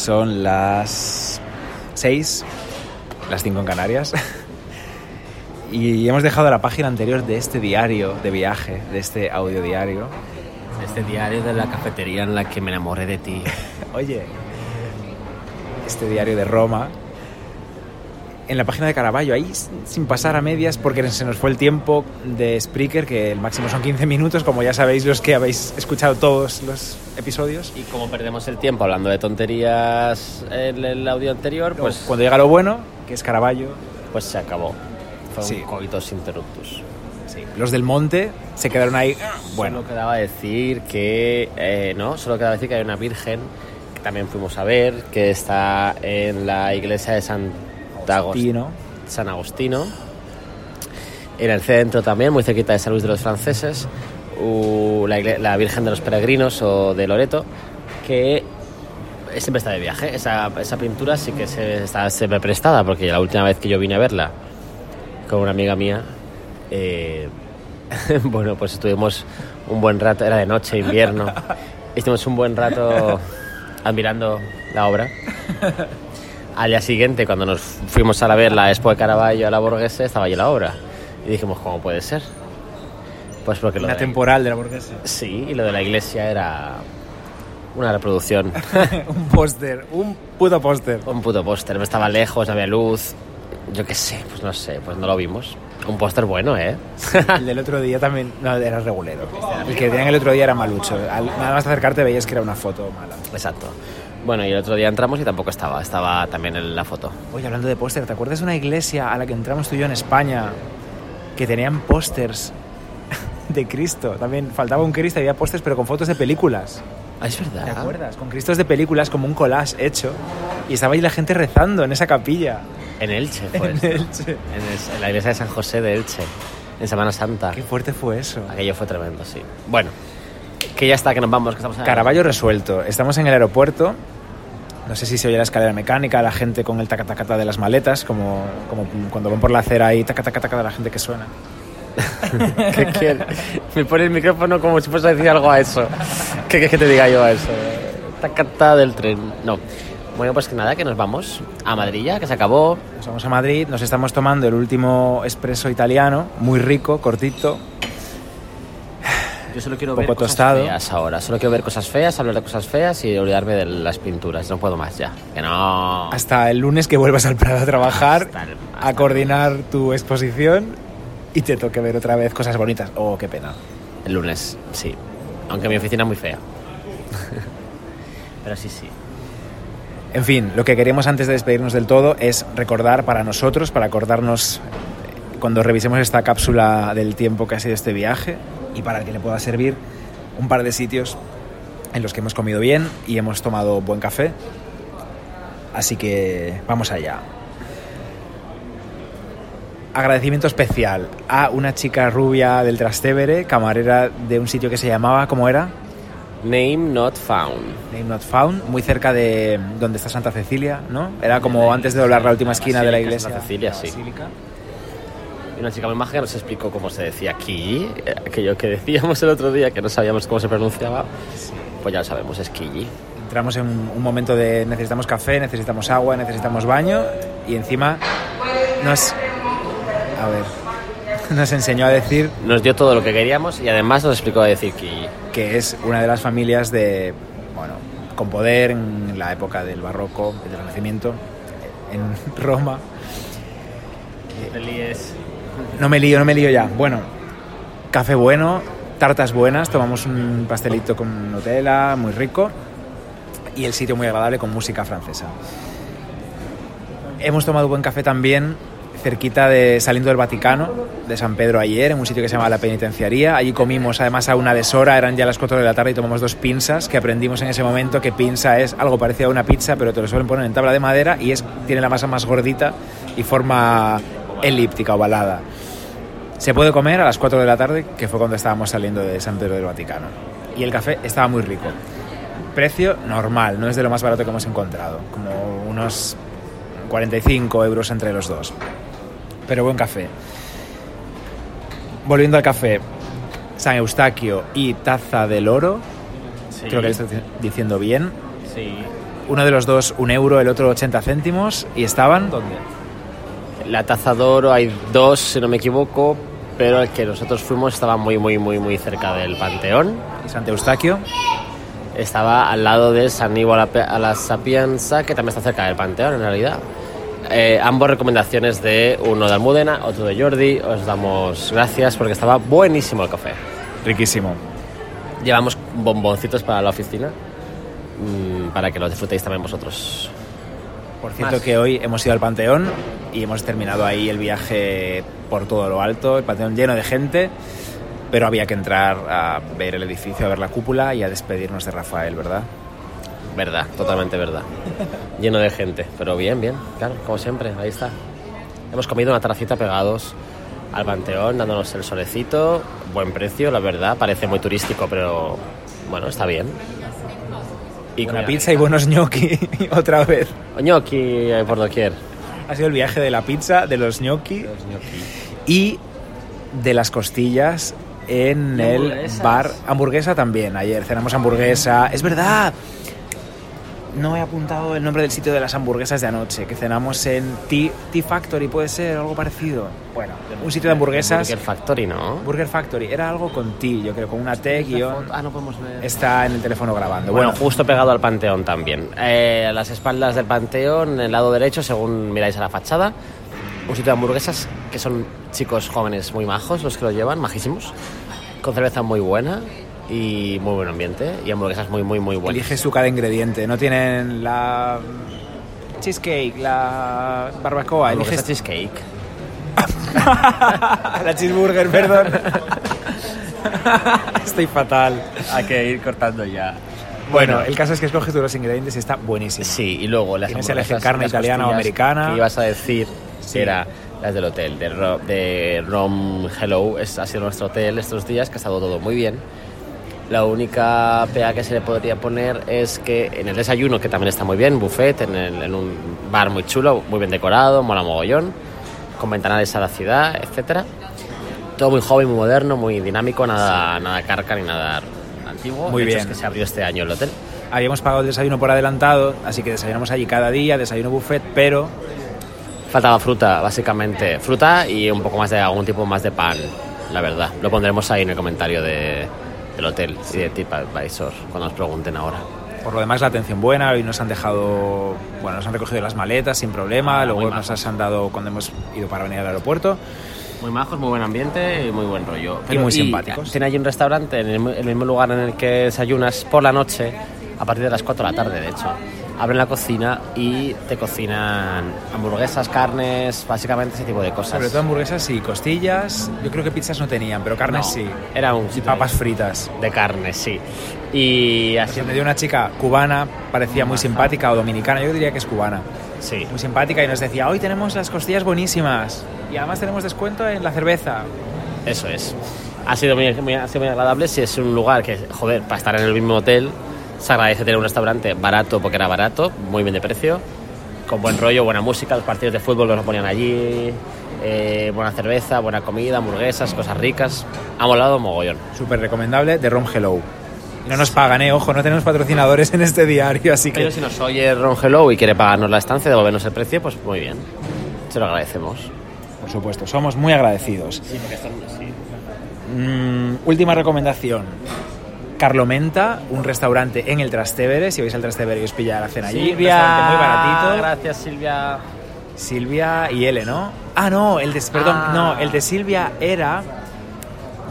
Son las 6, las 5 en Canarias. Y hemos dejado la página anterior de este diario de viaje, de este audio diario. Este diario de la cafetería en la que me enamoré de ti. Oye, este diario de Roma. En la página de Caravaggio, ahí sin pasar a medias, porque se nos fue el tiempo de Spreaker, que el máximo son 15 minutos, como ya sabéis los que habéis escuchado todos los episodios. Y como perdemos el tiempo hablando de tonterías en el audio anterior, pues, Cuando llega lo bueno, que es Caravaggio, pues se acabó. Fue Sí. un coitus interruptus. sí, los del monte se quedaron ahí. Bueno, Solo quedaba decir que, eh, no, solo quedaba decir que hay una virgen que también fuimos a ver, que está en la iglesia de San Agostino. Tino. San Agostino. En el centro también, muy cerquita de San Luis de los Franceses, la, Virgen de los Peregrinos o de Loreto, que siempre está de viaje. Esa, esa pintura sí que se, está siempre prestada, porque la última vez que yo vine a verla con una amiga mía, eh, bueno, pues estuvimos un buen rato, era de noche, invierno, estuvimos un buen rato admirando la obra. Al día siguiente, cuando nos fuimos a la ver la Expo de Caravaggio a la Borghese, estaba allí la obra. Y dijimos, ¿cómo puede ser? Pues porque lo Una de, temporal de la burguesa. Sí, y lo de la iglesia era una reproducción. un póster, un puto póster. un puto póster, estaba lejos, había luz. Yo qué sé, pues no sé, pues no lo vimos. Un póster bueno, ¿eh? El del otro día también, no, era regulero. El que tenían el otro día era malucho. Al- nada más acercarte veías que era una foto mala. Exacto. Bueno, y el otro día entramos y tampoco estaba, estaba también en la foto. Oye, hablando de póster, ¿te acuerdas de una iglesia a la que entramos tú y yo en España que tenían pósters de Cristo? También faltaba un Cristo había pósters pero con fotos de películas. Ah, es verdad. ¿Te acuerdas? Con Cristos de películas como un collage hecho. Y estaba ahí la gente rezando en esa capilla. En Elche fue En esto. Elche. En, el- en la iglesia de San José de Elche, en Semana Santa. Qué fuerte fue eso. Aquello fue tremendo, sí. Bueno, que ya está, que nos vamos, que estamos en- Caravaggio resuelto. Estamos en el aeropuerto. No sé si se oye la escalera mecánica, la gente con el tacatacata de las maletas, como, como cuando van por la acera ahí, tacatacata de la gente que suena. ¿Qué quiere? Me pone el micrófono como si fuese a decir algo a eso. ¿Qué quieres que te diga yo a eso? Tacata del tren. No. Bueno, pues que nada, que nos vamos a Madrid ya, que se acabó. Nos vamos a Madrid, nos estamos tomando el último espresso italiano, muy rico, cortito. Yo solo quiero Poco ver cosas tostado. feas ahora. Solo quiero ver cosas feas, hablar de cosas feas y olvidarme de las pinturas. No puedo más ya. Que no. Hasta el lunes que vuelvas al Prado a trabajar, Hasta el- a coordinar tu exposición y te toque ver otra vez cosas bonitas. Oh, qué pena. El lunes, sí. Aunque mi oficina es muy fea. Pero sí, sí. En fin, lo que queríamos antes de despedirnos del todo es recordar para nosotros, para acordarnos eh, cuando revisemos esta cápsula del tiempo que ha sido este viaje y para que le pueda servir un par de sitios en los que hemos comido bien y hemos tomado buen café. Así que vamos allá. Agradecimiento especial a una chica rubia del Trastevere, camarera de un sitio que se llamaba, ¿cómo era? Name not found. Name Not Found, muy cerca de donde está Santa Cecilia, ¿no? Era como antes de doblar la última esquina de la iglesia. Santa Cecilia, sí. Y una chica muy maja nos explicó cómo se decía aquí, eh, aquello que decíamos el otro día, que no sabíamos cómo se pronunciaba. Pues ya lo sabemos, es Quilli. Entramos en un momento de necesitamos café, necesitamos agua, necesitamos baño y encima nos... A ver, nos enseñó a decir Nos dio todo lo que queríamos y además nos explicó a decir Quilli. que es una de las familias de, bueno, con poder en la época del barroco, del Renacimiento, en Roma. No me lío, no me lío ya. Bueno, café bueno, tartas buenas, tomamos un pastelito con Nutella, muy rico, y el sitio muy agradable con música francesa. Hemos tomado buen café también cerquita de saliendo del Vaticano, de San Pedro ayer, en un sitio que se llama La Penitenciaría. Allí comimos además a una deshora, eran ya las 4 de la tarde y tomamos dos pinzas, que aprendimos en ese momento que pinza es algo parecido a una pizza, pero te lo suelen poner en tabla de madera y es, tiene la masa más gordita y forma elíptica, ovalada. Se puede comer a las 4 de la tarde, que fue cuando estábamos saliendo de San Pedro del Vaticano. Y el café estaba muy rico. Precio normal, no es de lo más barato que hemos encontrado, como unos 45 euros entre los dos. Pero buen café. Volviendo al café, San Eustaquio y Taza del Oro, Sí. creo que lo estoy diciendo bien. Sí. uno de los dos un euro, el otro 80 céntimos. ¿Y estaban dónde? La taza de oro hay dos, si no me equivoco, pero el que nosotros fuimos estaba muy, muy, muy, muy cerca del Panteón. ¿Y Santo Eustaquio? Estaba al lado de San Ivo a la, Pe- a la Sapienza, que también está cerca del Panteón, en realidad. Eh, ambos recomendaciones de uno de Almudena, otro de Jordi. Os damos gracias porque estaba buenísimo el café. Riquísimo. Llevamos bomboncitos para la oficina mm, para que los disfrutéis también vosotros. Por cierto Más. que hoy hemos ido al Panteón y hemos terminado ahí el viaje por todo lo alto, el Panteón lleno de gente, pero había que entrar a ver el edificio, a ver la cúpula y a despedirnos de Rafael, ¿verdad? Verdad, totalmente verdad. Lleno de gente, pero bien, bien, claro, como siempre, ahí está. Hemos comido una terracita pegados al Panteón, dándonos el solecito, buen precio, la verdad, parece muy turístico, pero bueno, está bien. Y Buena comida pizza y buenos gnocchi otra vez. Gnocchi eh, por doquier. Ha sido el viaje de la pizza, de los gnocchi y de las costillas en el bar. Hamburguesa también, ayer cenamos hamburguesa. Es verdad. No he apuntado el nombre del sitio de las hamburguesas de anoche, que cenamos en Tea, Tea Factory, puede ser, algo parecido. Bueno, un sitio de hamburguesas. Burger Factory, ¿no? Burger Factory, era algo con T, yo creo, con una T guion. Ah, no podemos ver. Está en el teléfono grabando. Bueno, Bueno, justo pegado al Panteón también. Eh, a las espaldas del Panteón, en el lado derecho, según miráis a la fachada, un sitio de hamburguesas que son chicos jóvenes muy majos los que lo llevan, majísimos, con cerveza muy buena y muy buen ambiente y hamburguesas muy, muy, muy buenas. eliges tú cada ingrediente. No tienen la cheesecake, la barbacoa. Hamburguesa Eliges cheesecake. la cheeseburger, perdón. Estoy fatal. Hay que ir cortando ya. Bueno, el caso es que escoges tú los ingredientes y está buenísimo. Sí, y luego las Tienes elegir carne italiana o americana. Que ibas a decir Sí. que era las del hotel, de, Ro- de Rom Hello. Es, ha sido nuestro hotel estos días, que ha estado todo muy bien. La única pega que se le podría poner es que en el desayuno, que también está muy bien, buffet, en, el- en un bar muy chulo, muy bien decorado, mola mogollón, con ventanales a la ciudad, etcétera. Todo muy joven, muy moderno, muy dinámico, nada, nada carca ni nada antiguo. Muy De hecho, bien. Es que se abrió este año el hotel. Habíamos pagado el desayuno por adelantado, así que desayunamos allí cada día, desayuno buffet, pero Faltaba fruta, básicamente. Fruta y un poco más de algún tipo más de pan, la verdad. Lo pondremos ahí en el comentario de, del hotel y de TripAdvisor cuando nos pregunten ahora. por lo demás la atención buena. Hoy nos han dejado, bueno, nos han recogido las maletas sin problema. Ah, Luego nos han dado cuando hemos ido para venir al aeropuerto. Muy majos, muy buen ambiente y muy buen rollo. Y muy simpáticos. Tiene allí un restaurante en el, el mismo lugar en el que desayunas por la noche, a partir de las 4 de la tarde, de hecho. Abren la cocina y te cocinan hamburguesas, carnes, básicamente ese tipo de cosas. Sobre todo hamburguesas y costillas. Yo creo que pizzas no tenían, pero carnes No, sí. Era un Y papas fritas. de carne, sí. Y así, Me dio una chica cubana, parecía muy simpática, o dominicana, yo diría que es cubana. sí. Muy simpática y nos decía, hoy tenemos las costillas buenísimas. Y además tenemos descuento en la cerveza. Eso es. Ha sido muy, muy- ha sido muy agradable. Si es un lugar que, joder, para estar en el mismo hotel, se agradece tener un restaurante barato porque era barato, muy bien de precio, con buen rollo, buena música. Los partidos de fútbol los ponían allí, eh, buena cerveza, buena comida, hamburguesas, cosas ricas. Ha molado mogollón. Súper recomendable, de Rom Hello. No nos pagan, eh, ojo, no tenemos patrocinadores en este diario, así que... Pero si nos oye Ron Hello y quiere pagarnos la estancia, devolvernos el precio, pues muy bien. Se lo agradecemos. Por supuesto, somos muy agradecidos. Sí, porque están así. Mm, última recomendación. Carlomenta, un restaurante en el Trastevere. Si vais al Trastevere y os pilla la cena allí. Un restaurante muy baratito. Gracias, Silvia. Silvia y L, ¿no? Ah, no, el de, perdón, Ah. no, el de Silvia era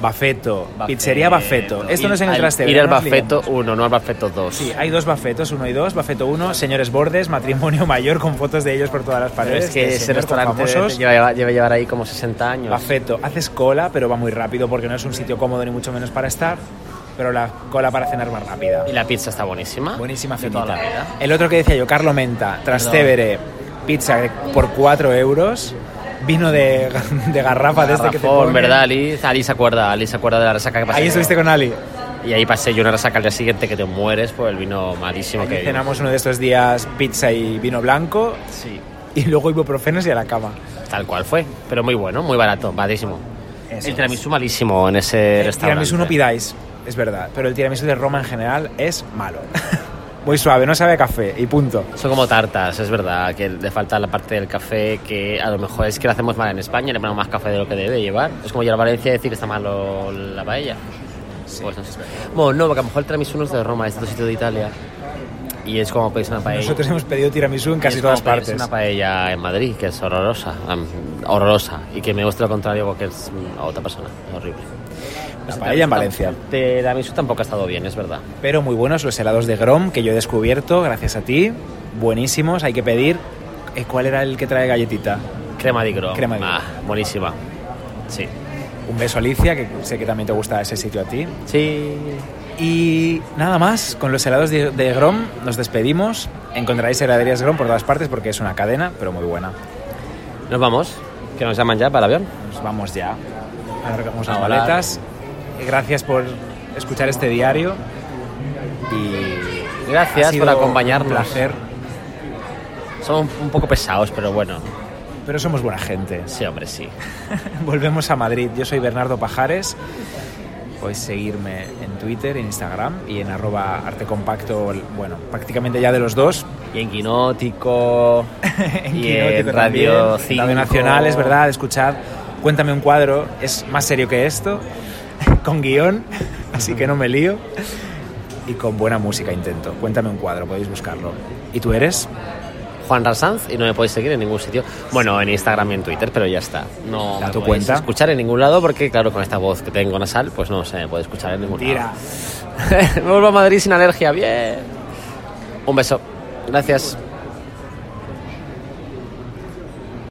Bafeto, pizzería Bafeto. Esto no es en el Trastevere. Ir al no Bafeto liemos. 1, no al Bafeto 2. Sí, hay dos Bafetos, uno y dos. Bafeto 1, señores bordes, matrimonio mayor con fotos de ellos por todas las Pero paredes. es que de ese restaurante lleva, lleva llevar ahí como 60 años. Bafeto, haces cola, pero va muy rápido porque no es un sitio cómodo ni mucho menos para estar, pero la cola para cenar va rápida. Y la pizza está buenísima. Buenísima finita. la vida. El otro que decía yo, Carlo Menta, Trastevere, pizza por 4 euros, vino de, de garrafa de este que te ponen. ¿verdad, Ali? Ali se acuerda, Ali se acuerda de la resaca que pasé. Ahí estuviste con Ali. Y ahí pasé yo una resaca al día siguiente que te mueres por el vino malísimo Allí que cenamos uno de estos días pizza y vino blanco Sí, y luego ibuprofenos y a la cama. tal cual fue. Pero muy bueno, muy barato, baratísimo. Eso el tiramisú malísimo en ese El restaurante. tiramisú no pidáis, es verdad, pero el tiramisú de Roma en general es malo. Muy suave, no sabe a café y punto. Son como tartas, es verdad, que le falta la parte del café que a lo mejor es que lo hacemos mal en España, le ponemos más café de lo que debe llevar. Es como llegar a Valencia y decir que está mal lo- la paella. Pues no sé. Bueno, no, porque a lo mejor el tiramisú no es de Roma, es de otro sitio de Italia. Y es como pedís una paella. Nosotros hemos pedido tiramisú en casi Es todas como pedirse partes. una paella en Madrid, que es horrorosa, horrorosa, y que me gusta lo contrario porque es a otra persona, horrible. La Pues el paella en Valencia. De tiramisú tampoco ha estado bien, es verdad. Pero muy buenos los helados de Grom que yo he descubierto gracias a ti. Buenísimos, hay que pedir. eh, ¿Cuál era el que trae galletita? Crema di Gro. Crema di Gro. Ah, buenísima. Sí. Un beso Alicia, que sé que también te gusta ese sitio a ti. Sí. Y nada más, con los helados de, de Grom nos despedimos. Encontraréis heladerías Grom por todas partes porque es una cadena, pero muy buena. Nos vamos, que nos llaman ya para el avión. Nos vamos ya. Alargamos las maletas. Gracias por escuchar este diario. Y Gracias ha sido por acompañarnos. Un placer. Somos un poco pesados, pero bueno. Pero somos buena gente. Sí, hombre, sí. Volvemos a Madrid. Yo soy Bernardo Pajares. Podéis seguirme en Twitter, en Instagram y en arroba artecompacto, bueno, prácticamente ya de los dos. Y en Quinótico. en y Quinótico en Radio también, 5. Radio Nacional, es verdad, escuchad. Cuéntame un cuadro, es más serio que esto, con guion, así que no me lío. Y con buena música intento. Cuéntame un cuadro, podéis buscarlo. ¿Y tú eres? Juan Rasanz y no me podéis seguir en ningún sitio. Bueno, en Instagram y en Twitter, pero ya está. No me tu podéis cuenta. escuchar en ningún lado porque, claro, con esta voz que tengo nasal, pues no se me puede escuchar en ningún Tira. lado. me vuelvo a Madrid sin alergia. Bien. Un beso. Gracias.